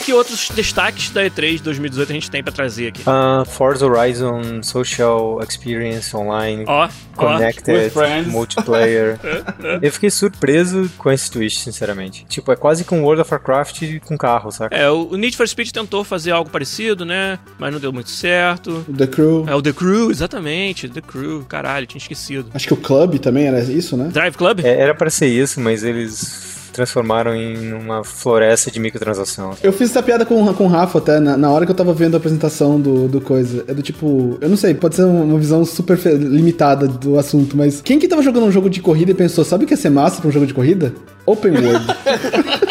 Que outros destaques da E3 2018 a gente tem pra trazer aqui? Ah, Forza Horizon Social Experience Online Ó, ó. Connected, friends. multiplayer. *laughs* eu fiquei surpreso com esse twist, sinceramente. Tipo, é quase com World of Warcraft com carro, saca? É, o Need for Speed tentou fazer algo parecido, né? Mas não deu muito certo. The Crew. É o The Crew, exatamente. The Crew, caralho, tinha esquecido. Acho que o Club também era isso, né? Drive Club? É, era pra ser isso, mas eles transformaram em uma floresta de microtransação. Eu fiz essa piada com, com o Rafa até, na, na hora que eu tava vendo a apresentação do, do coisa. É do tipo, eu não sei, pode ser uma visão super limitada do assunto, mas quem que tava jogando um jogo de corrida e pensou, sabe o que ia ser massa pra um jogo de corrida? Open World. *laughs*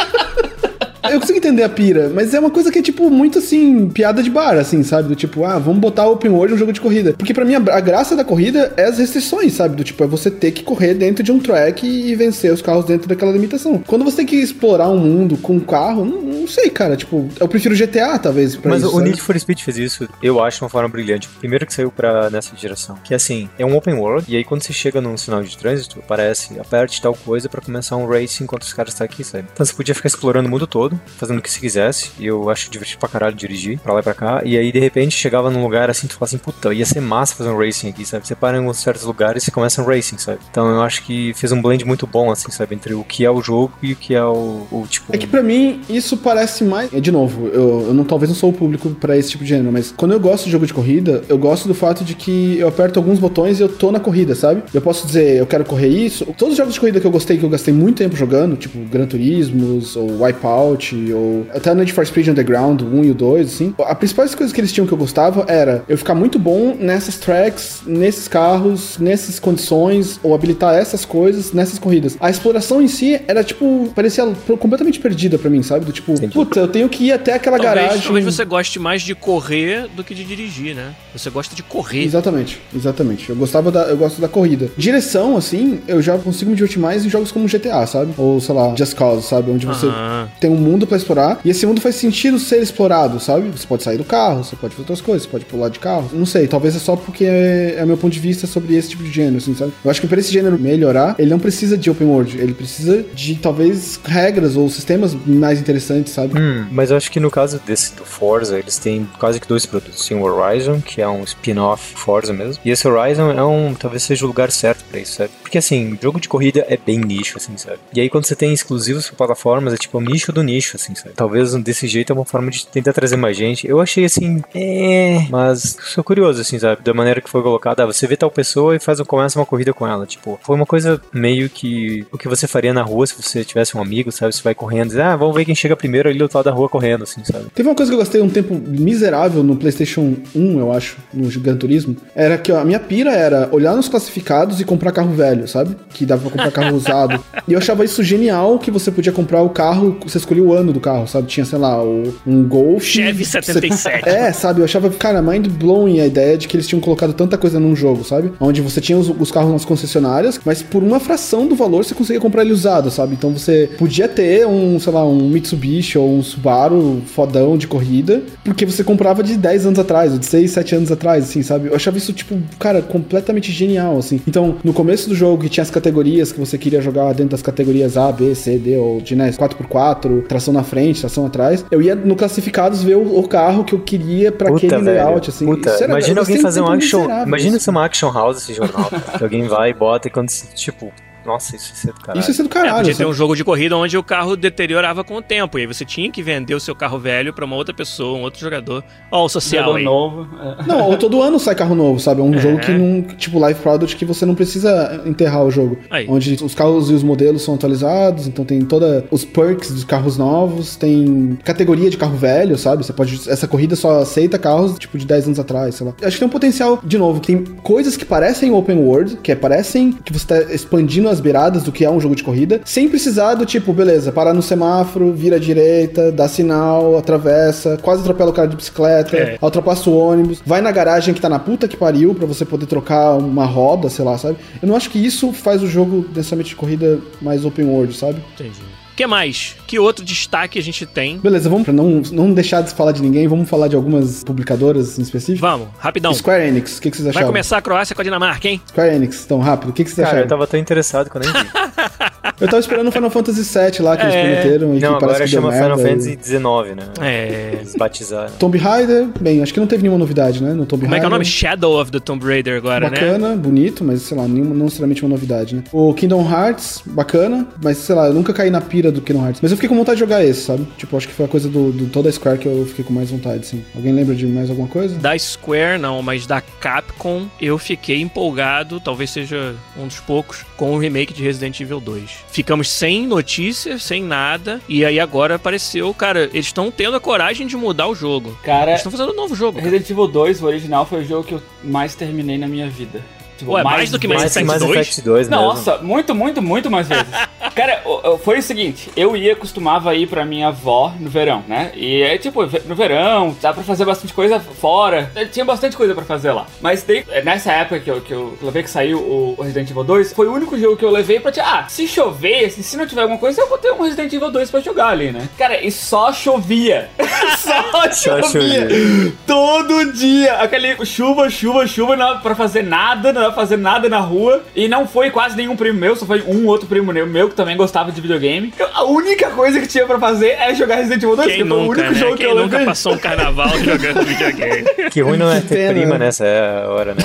Eu consigo entender a pira, mas é uma coisa que é, tipo, muito assim, piada de bar, assim, sabe? Do tipo, ah, vamos botar open world no jogo de corrida. Porque pra mim a, a graça da corrida é as restrições, sabe? Do tipo, é você ter que correr dentro de um track e vencer os carros dentro daquela limitação. Quando você tem que explorar um mundo com um carro, não, não sei, cara. Tipo, eu prefiro GTA, talvez, pra Mas isso. o sabe? Need for Speed fez isso, eu acho, de uma forma brilhante. O primeiro que saiu pra nessa geração. Que assim, é um open world, e aí quando você chega num sinal de trânsito, aparece, aperte tal coisa pra começar um race enquanto os caras estão aqui, sabe? Então você podia ficar explorando o mundo todo, fazendo o que você quisesse, e eu acho divertido pra caralho dirigir, pra lá e pra cá, e aí de repente chegava num lugar assim, tu fala assim, puta, ia ser massa fazer um racing aqui, sabe? Você para em alguns certos lugares e começa um racing, sabe? Então eu acho que fez um blend muito bom, assim, sabe? Entre o que é o jogo e o que é o, o tipo... É que pra mim isso parece mais. é, De novo, eu, eu não, talvez não sou o público pra esse tipo de gênero, mas quando eu gosto de jogo de corrida, eu gosto do fato de que eu aperto alguns botões e eu tô na corrida, sabe? Eu posso dizer, eu quero correr isso. Todos os jogos de corrida que eu gostei, que eu gastei muito tempo jogando, tipo Gran Turismos ou Wipeout Ou até Need for Speed Underground, o 1 e o 2, assim. A principais coisas que eles tinham que eu gostava era eu ficar muito bom nessas tracks, nesses carros, nessas condições, ou habilitar essas coisas nessas corridas. A exploração em si era, tipo, parecia completamente perdida pra mim, sabe? Do tipo, puta, eu tenho que ir até aquela Talvez, garagem. talvez você goste mais de correr do que de dirigir, né? Você gosta de correr. Exatamente, exatamente. Eu gostava da, eu gosto da corrida. Direção, assim, eu já consigo me divertir mais em jogos como GTA, sabe? Ou, sei lá, Just Cause, sabe? Onde você Aham. tem um mundo pra explorar e esse mundo faz sentido ser explorado, sabe? Você pode sair do carro, você pode fazer outras coisas, você pode pular de carro. Não sei, talvez é só porque é, é meu ponto de vista sobre esse tipo de gênero, assim, sabe? Eu acho que pra esse gênero melhorar, ele não precisa de open world, ele precisa de talvez regras ou sistemas mais interessantes, sabe? Hum, mas eu acho que no caso desse do Forza, eles têm quase que dois produtos. Tem o Horizon, que é um spin-off Forza mesmo. E esse Horizon é um, talvez seja o lugar certo pra isso, sabe? Porque assim, jogo de corrida é bem nicho, assim, sabe? E aí quando você tem exclusivos pra plataformas, é tipo o nicho do nicho, assim, sabe? Talvez desse jeito é uma forma de tentar trazer mais gente. Eu achei assim, é. Mas sou curioso, assim, sabe? Da maneira que foi colocada, ah, você vê tal pessoa e faz, começa uma corrida com ela. Tipo, foi uma coisa meio que o que você faria na rua se você tivesse um amigo, sabe? Você vai correndo e diz, ah, vamos ver quem chega primeiro ali do outro lado da rua correndo, assim, sabe? Teve uma coisa que eu gostei um tempo miserável no PlayStation 1, eu acho, no Gran Turismo, era que ó, a minha pira era olhar nos classificados e comprar carro velho, sabe? Que dava pra comprar carro *laughs* usado. E eu achava isso genial que você podia comprar o carro, você escolhia o ano do carro, sabe? Tinha, sei lá, o- um Golf. Chevy 77. É, sabe? Eu achava, cara, mind blowing a ideia de que eles tinham colocado tanta coisa num jogo, sabe? Onde você tinha os, os carros nas concessionárias, mas por uma fração do valor você conseguia comprar ele usado, sabe? Então você podia ter um, sei lá, um Mitsubishi ou um Subaru fodão de corrida, porque você comprava de 10 anos atrás, ou de 6, 7 anos atrás, assim, sabe? Eu achava isso, tipo, cara, completamente genial, assim. Então, no começo do jogo, que tinha as categorias que você queria jogar dentro das categorias A, B, C, D, ou de né, 4x4, tração na frente, tração atrás, eu ia no classificados ver o, o carro que eu queria pra aquele velho. layout, assim. Puta, Isso era- imagina alguém fazer um action. Imagina assim. ser uma action house esse jornal. alguém vai e bota e quando. Tipo, nossa, isso ia ser do caralho. Isso ia ser do É, caralho. podia ter um jogo de corrida onde o carro deteriorava com o tempo. E aí você tinha que vender o seu carro velho pra uma outra pessoa, um outro jogador. Ó, o social aí. novo. é. Não, ou todo ano sai carro novo, sabe? É um jogo que não. Tipo, live product que você não precisa enterrar o jogo. Aí. Onde os carros e os modelos são atualizados, então tem toda os perks dos carros novos, tem categoria de carro velho, sabe? Você pode. Essa corrida só aceita carros, tipo, de 10 anos atrás, sei lá. Acho que tem um potencial, de novo, que tem coisas que parecem open world, que é, parecem que você tá expandindo as beiradas do que é um jogo de corrida, sem precisar do tipo, beleza, parar no semáforo, vira à direita, dá sinal, atravessa, quase atropela o cara de bicicleta, É. ultrapassa o ônibus, vai na garagem que tá na puta que pariu pra você poder trocar uma roda, sei lá, sabe? Eu não acho que isso faz o jogo necessariamente de corrida mais open world, sabe? Entendi. O que mais? Que outro destaque a gente tem? Beleza, vamos pra não, não deixar de falar de ninguém, vamos falar de algumas publicadoras em específico. Vamos, rapidão. Square Enix, o que, que vocês Vai acharam? começar a Croácia com a Dinamarca, hein? Square Enix, tão rápido, o que, que vocês Cara, eu acharam? tava tão interessado que eu nem vi. *laughs* Eu tava esperando o Final Fantasy VII lá que eles É. prometeram e Não, que parece agora que chama Final Fantasy XIX, né? É. Eles batizaram. Tomb Raider, bem, acho que não teve nenhuma novidade, né? No Tomb Como é que é o Raider. nome? Shadow of the Tomb Raider agora, né? Bacana, bonito, mas sei lá, nenhuma, não necessariamente uma novidade, né? O Kingdom Hearts, bacana, mas sei lá, eu nunca caí na pira do Kingdom Hearts. Mas eu fiquei com vontade de jogar esse, sabe? Tipo, acho que foi a coisa do, do toda a Square que eu fiquei com mais vontade, assim. Alguém lembra de mais alguma coisa? Da Square, não, mas da Capcom, eu fiquei empolgado, talvez seja um dos poucos, com o remake de Resident Evil 2. Ficamos sem notícias, sem nada, e aí agora apareceu, cara, eles estão tendo a coragem de mudar o jogo. Cara, Eles estão fazendo um novo jogo. cara. Resident Evil 2, o original, foi o jogo que eu mais terminei na minha vida. Tipo, Ué, mais do que Mass vezes. Effect Mass 2? Effect 2 mesmo. Nossa, muito, muito, muito mais vezes. *laughs* Cara, foi o seguinte, eu ia, costumava ir pra minha avó no verão, né? E é tipo, no verão, dá pra fazer bastante coisa fora. Eh, Tinha bastante coisa pra fazer lá. Mas daí, eh, nessa época que eu, que eu levei que saiu o Resident Evil 2, foi o único jogo que eu levei pra, ah, se chover, se, se não tiver alguma coisa, eu vou ter um Resident Evil 2 pra jogar ali, né? Cara, e só chovia. *laughs* só Só chovia. chovia. Todo dia. Aquele chuva, chuva, chuva, não dá pra fazer nada, não fazer nada na rua. E não foi quase nenhum primo meu, só foi um outro primo meu, meu que também gostava de videogame. Eu- a única coisa que tinha pra fazer é jogar Resident Evil 2, Quem que foi o nunca, único né? jogo que Quem eu nunca passou um carnaval *laughs* jogando videogame? Que ruim não é Que ter pena, prima nessa hora, né?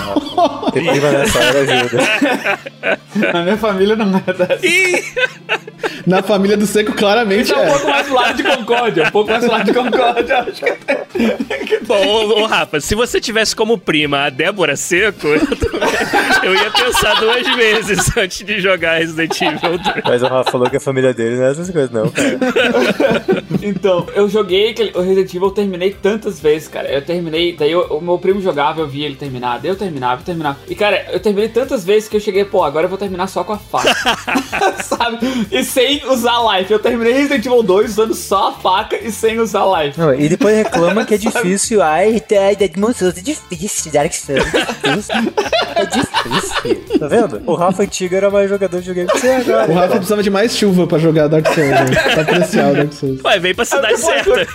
Ter *laughs* prima nessa hora ajuda. Na minha família não é dessa. Na família do Seco, claramente Isso é um é. pouco mais pro lado de Concórdia, um pouco mais pro lado de Concórdia, acho que Bom, ô, ô, Rafa, se você tivesse como prima a Débora Seco, eu também- *laughs* Eu ia pensar duas vezes *laughs* antes de jogar Resident Evil 2. Mas o Rafa falou que a família dele não é essas coisas, não, cara. *laughs* Então, eu joguei o Resident Evil, eu terminei tantas vezes, cara. Eu terminei, daí eu- o meu primo jogava, eu via ele terminar, daí eu terminava, eu terminava. E, cara, eu terminei tantas vezes que eu cheguei, pô, agora eu vou terminar só com a faca. Sabe? E sem usar life. Eu terminei Resident Evil 2 usando só a faca e sem usar life. Não, e depois reclama que é difícil. Ai, tá, é difícil, Dark Souls é difícil. É. Tá vendo? O Rafa antigo era mais jogador de videogame que você é agora. O Rafa precisava de mais chuva pra jogar Dark Souls, né? Pra apreciar o Dark Souls. Ué, veio pra cidade Pô, certa.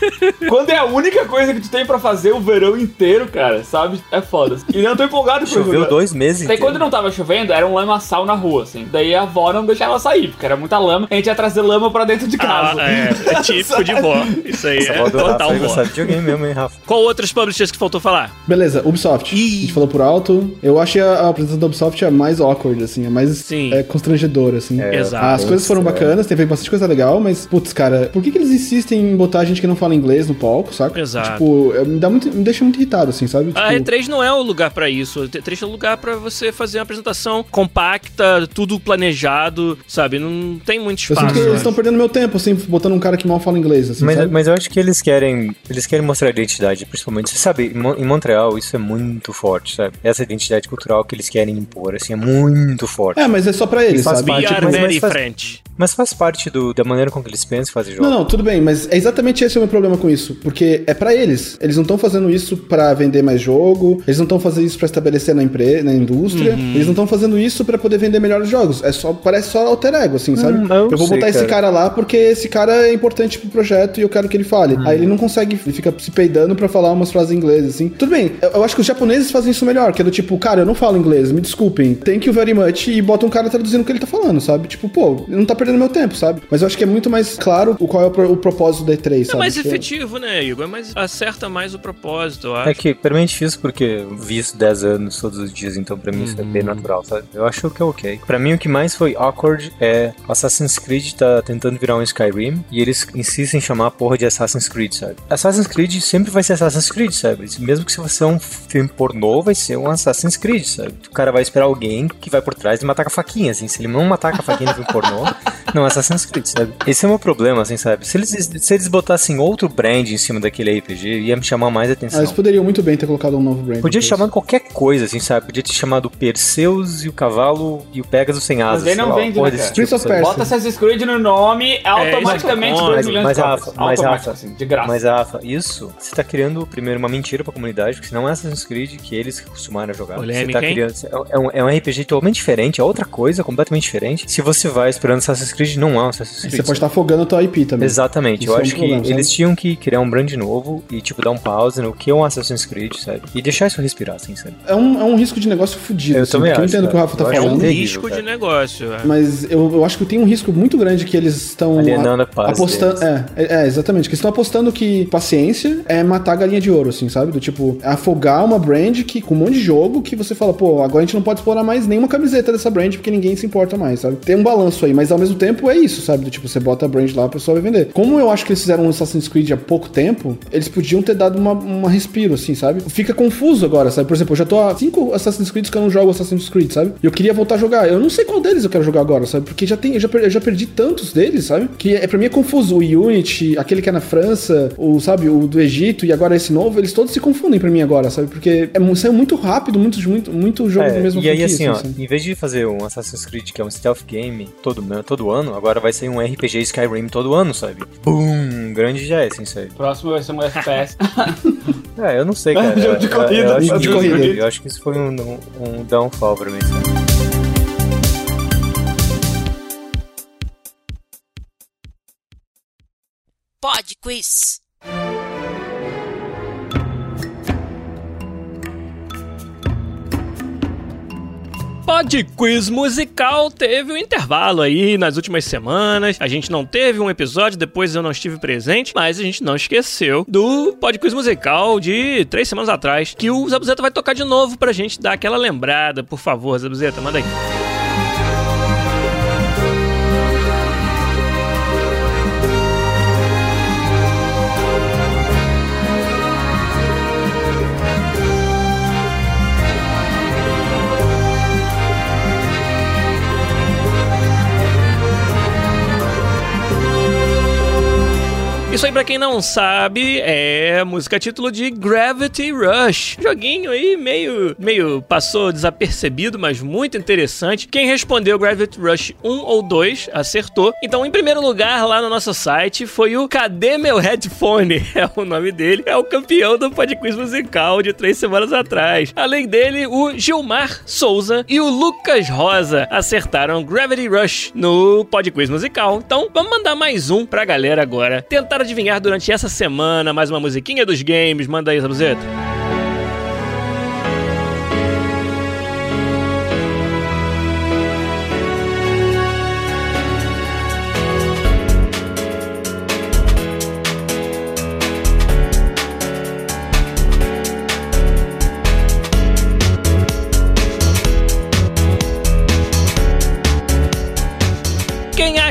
Quando é a única coisa que tu tem pra fazer o verão inteiro, cara, sabe? É foda. E eu tô empolgado com Choveu dois meses. Daí quando não tava chovendo, era um lamaçal na rua, assim. Daí a avó não deixava sair, porque era muita lama. A gente ia trazer lama pra dentro de Ah, casa. é, é típico de vó. Isso aí Essa é total vó. de videogame mesmo, hein, Rafa? Qual outros publishers que faltou falar? Beleza, Ubisoft. Ih. A gente falou por alto. Eu achei a, a apresentação da Ubisoft a mais awkward, assim, a mais Sim. é, constrangedora, assim. É, Exato. As coisas foram é. bacanas, teve bastante coisa legal, mas, putz, cara, por que, que eles insistem em botar gente que não fala inglês no palco, saca? Exato. Tipo, é, me, dá muito, me deixa muito irritado, assim, sabe? Tipo, A E3 não é o lugar pra isso. A E3 é o lugar pra você fazer uma apresentação compacta, tudo planejado, sabe? Não tem muito eu espaço. sinto que eu eles estão perdendo meu tempo, assim, botando um cara que mal fala inglês, assim, Mas, sabe? mas eu acho que eles querem. Eles querem mostrar a identidade, principalmente. Você sabe, em Montreal isso é muito forte, sabe? Essa identidade cultural que eles querem impor, assim, é muito forte. É, mas é só pra eles, Faz sabe? parte, Tipo, mas- mas very faz-. Mas faz parte do- da maneira com que eles pensam e fazem jogos. Não, não, tudo bem, mas é exatamente esse o meu problema com isso. Porque é pra eles. Eles não estão fazendo isso pra vender mais jogo, eles não estão fazendo isso pra estabelecer na, empre na indústria, Uhum. eles não estão fazendo isso pra poder vender melhores jogos. É só, parece só alter ego, assim, sabe? Hum, eu eu vou sei, botar esse cara. cara lá porque esse cara é importante pro projeto e eu quero que ele fale. Uhum. Aí ele não consegue, ele fica se peidando pra falar umas frases em inglês, assim. Tudo bem, eu, eu acho que os japoneses fazem isso melhor, que é do tipo, cara, eu não falo inglês, me desculpem, thank you very much, e bota um cara traduzindo o que ele tá falando, sabe? Tipo, pô, não tá perdendo meu tempo, sabe? Mas eu acho que é muito mais claro o qual é o, pro- o propósito da E3, É sabe? mais Que- efetivo, né, Igor? É mais, acerta mais o propósito, eu É acho. que pra mim é difícil porque eu vi isso 10 anos todos os dias, então pra mim isso é bem natural, sabe? Eu acho que é ok. Pra mim o que mais foi awkward é Assassin's Creed tá tentando virar um Skyrim e eles insistem em chamar a porra de Assassin's Creed, sabe? Assassin's Creed sempre vai ser Assassin's Creed, sabe? Mesmo que se você é um filme pornô, vai ser um Assassin's Creed, sabe? O cara vai esperar alguém que vai por trás e matar com a faquinha, assim. Se ele não matar com a faquinha no filme pornô, *laughs* não é Assassin's Creed, sabe? Esse é o meu problema, assim, sabe? Se eles, se eles botassem outro brand em cima daquele RPG, ia me chamar mais Ah, atenção. eles poderiam muito bem ter colocado um novo brand. Podia chamar qualquer coisa, assim, sabe? Podia ter chamado Perseus e o cavalo e o Pegasus sem asas. Mas aí não lá, vende, né, cara? Prince of? Persia. Bota Assassin's Creed no nome, é automaticamente é 2 mas- milhões mas, de Rafa, cópias. mas, Rafa, assim, de graça. Mas, Rafa, isso você tá criando, primeiro, uma mentira pra comunidade, porque senão é Assassin's Creed que eles costumaram jogar. Polêmica, você tá criando, é, um, é um RPG totalmente diferente, é outra coisa, completamente diferente. Se você vai esperando Assassin's Creed, não é um Assassin's Creed. Você pode estar afogando a tua IP também. Exatamente, Isso eu é um acho problema, que sabe? eles tinham que criar um brand novo e, tipo, dar um pause no que é um Assassin's Creed, sabe? E deixar isso respirar, assim, sabe? É um, é um risco de negócio fudido. Eu assim, também acho, Eu entendo o que o. Rafa tá acho É um falando. terrível, risco cara. de negócio. é. Mas eu, eu acho que tem um risco muito grande que eles estão Alienando a- a paz apostando. É, é, é, exatamente. Que eles estão apostando que paciência é matar a galinha de ouro, assim, sabe? Do tipo, afogar uma brand que, com um monte de jogo que você fala, pô, agora a gente não pode explorar mais nenhuma camiseta dessa brand porque ninguém se importa mais, sabe? Tem um balanço aí, mas ao mesmo tempo é isso, sabe? Do tipo, você bota a brand lá, a pessoa vai vender. Como eu acho que eles fizeram um Assassin's Creed há pouco tempo, eles podiam ter dado uma, uma respiro, assim, sabe? Fica confuso agora, sabe? Por exemplo, eu já tô há cinco Assassin's Creed que eu não jogo Assassin's Creed, sabe? E eu queria voltar a jogar. Eu não sei qual deles eu quero jogar agora, sabe? Porque já tem, eu já, per- eu já perdi tantos deles, sabe? Que é, pra mim é confuso. O Unity, aquele que é na França, o, sabe, o do Egito e agora esse novo, eles todos se confundem pra mim agora, sabe? Porque é, saiu muito rápido, muito, muito, muito jogo É, do mesmo e aí, franquia, assim, ó, em vez de fazer um Assassin's Creed que é um stealth game todo, todo ano, agora vai ser um RPG Skyrim todo ano, sabe? Bum! Grande já é, assim, sabe? Próximo vai ser um FPS. *laughs* É, eu não sei, *laughs* cara. Jogo de eu- corrida, eu, acho de que, corrida. eu acho que isso foi um, um, um downfall pra mim, sabe? Pod Quiz. Pod Quiz Musical teve um intervalo aí nas últimas semanas. A gente não teve um episódio, depois eu não estive presente, mas a gente não esqueceu do Pod Quiz Musical de três semanas atrás, que o Zabuzeta vai tocar de novo pra gente dar aquela lembrada. Por favor, Zabuzeta, manda aí. Isso aí, pra quem não sabe, é música título de Gravity Rush. Joguinho aí meio, meio passou desapercebido, mas muito interessante. Quem respondeu Gravity Rush 1 ou 2 acertou. Então, em primeiro lugar, lá no nosso site, foi o Cadê Meu Headphone? *laughs* É o nome dele. É o campeão do Podquiz Musical de três semanas atrás. Além dele, o Gilmar Souza e o Lucas Rosa acertaram Gravity Rush no Podquiz Musical. Então, vamos mandar mais um pra galera agora. Tentar adivinhar durante essa semana mais uma musiquinha dos games. Manda aí, Zabuzeta.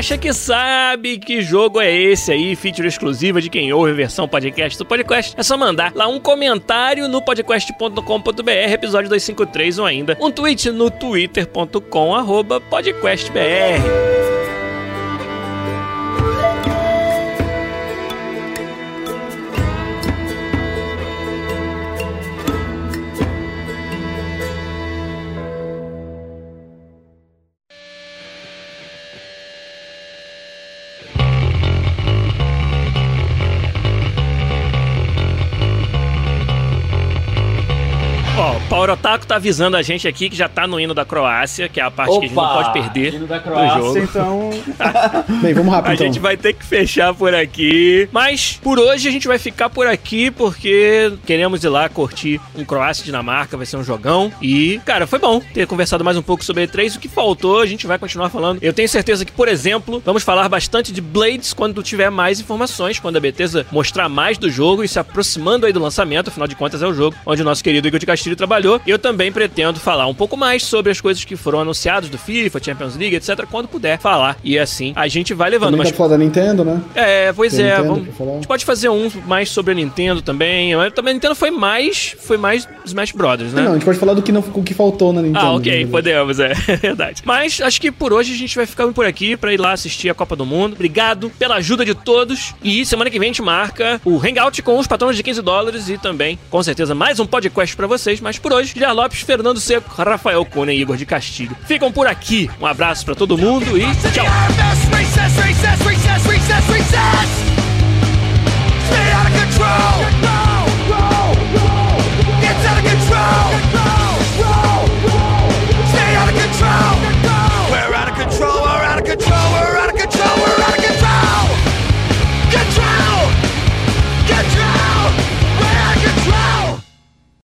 Acha que sabe que jogo é esse aí, feature exclusiva de quem ouve versão podcast do podcast, é só mandar lá um comentário no podcast.com.br, episódio 253 ou ainda um tweet no twitter.com arroba podcastbr. Ó, o Power Otaku tá avisando a gente aqui que já tá no hino da Croácia, que é a parte que a gente não pode perder Hino da do Croácia, jogo. então. *laughs* Bem, vamos rápido A então. gente vai ter que fechar por aqui. Mas por hoje a gente vai ficar por aqui porque queremos ir lá curtir um Croácia e Dinamarca, vai ser um jogão. E, cara, foi bom ter conversado mais um pouco sobre E3. O que faltou, a gente vai continuar falando. Eu tenho certeza que, por exemplo, vamos falar bastante de Blades quando tiver mais informações, quando a Bethesda mostrar mais do jogo e se aproximando aí do lançamento. Afinal de contas, é o jogo onde o nosso querido Igor de Castilho trabalhou. E eu também pretendo falar um pouco mais sobre as coisas que foram anunciadas do FIFA, Champions League, etc. Quando puder falar. E assim, a gente vai levando. Também Mas tá falar da Nintendo, né? é, pois Tem é. Vamos, a gente pode fazer um mais sobre a Nintendo também. Mas Também a Nintendo foi mais, foi mais Smash Brothers, né? Não, a gente pode falar do que, não, o que faltou na Nintendo. Ah, ok, né? podemos, é *laughs* verdade. Mas acho que por hoje a gente vai ficando por aqui pra ir lá assistir a Copa do Mundo. Obrigado pela ajuda de todos. E semana que vem a gente marca o Hangout com os patrões de 15 dólares e também, com certeza, mais um podcast pra vocês. Mas por hoje, Lopes, Fernando Seco, Rafael Cunha e Igor de Castilho. Ficam por aqui. Um abraço para todo mundo e tchau. Stay out of control!